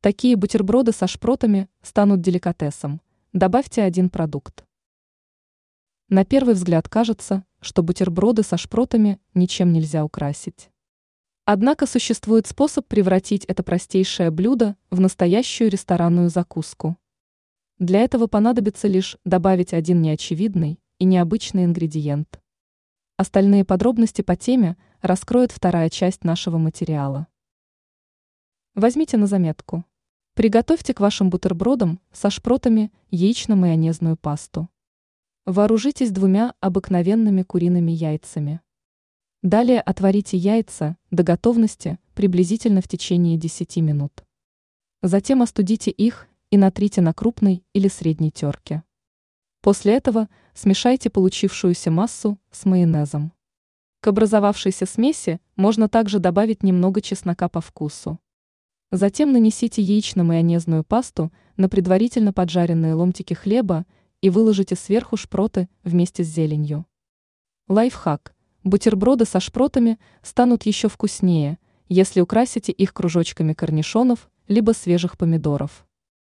Такие бутерброды со шпротами станут деликатесом. Добавьте один продукт. На первый взгляд кажется, что бутерброды со шпротами ничем нельзя украсить. Однако существует способ превратить это простейшее блюдо в настоящую ресторанную закуску. Для этого понадобится лишь добавить один неочевидный и необычный ингредиент. Остальные подробности по теме раскроет вторая часть нашего материала. Возьмите на заметку. Приготовьте к вашим бутербродам со шпротами яично-майонезную пасту. Вооружитесь двумя обыкновенными куриными яйцами. Далее отварите яйца до готовности приблизительно в течение 10 минут. Затем остудите их и натрите на крупной или средней терке. После этого смешайте получившуюся массу с майонезом. К образовавшейся смеси можно также добавить немного чеснока по вкусу. Затем нанесите яично-майонезную пасту на предварительно поджаренные ломтики хлеба и выложите сверху шпроты вместе с зеленью. Лайфхак. Бутерброды со шпротами станут еще вкуснее, если украсите их кружочками корнишонов либо свежих помидоров.